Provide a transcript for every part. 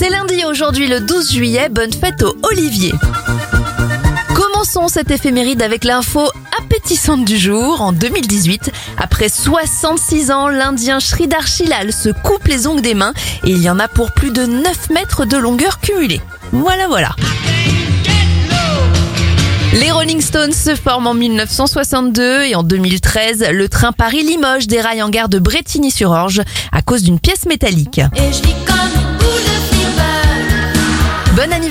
C'est lundi aujourd'hui le 12 juillet, bonne fête au Olivier. Commençons cette éphéméride avec l'info appétissante du jour. En 2018, après 66 ans, l'Indien Sridhar Shilal se coupe les ongles des mains et il y en a pour plus de 9 mètres de longueur cumulée. Voilà, voilà. Les Rolling Stones se forment en 1962 et en 2013, le train Paris-Limoges déraille en gare de Bretigny-sur-Orge à cause d'une pièce métallique. Et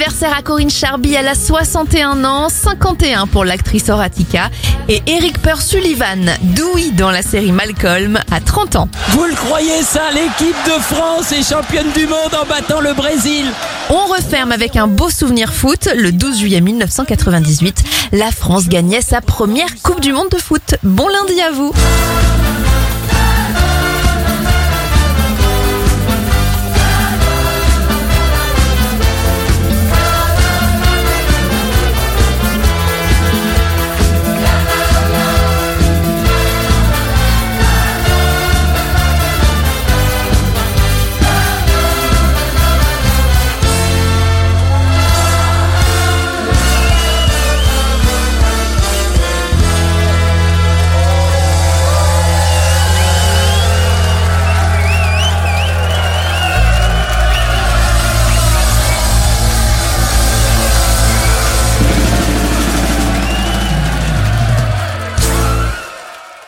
anniversaire à Corinne Charby, elle a 61 ans, 51 pour l'actrice Horatica et Eric Pearl Sullivan, Dewey dans la série Malcolm, à 30 ans. Vous le croyez ça L'équipe de France est championne du monde en battant le Brésil On referme avec un beau souvenir foot. Le 12 juillet 1998, la France gagnait sa première Coupe du Monde de foot. Bon lundi à vous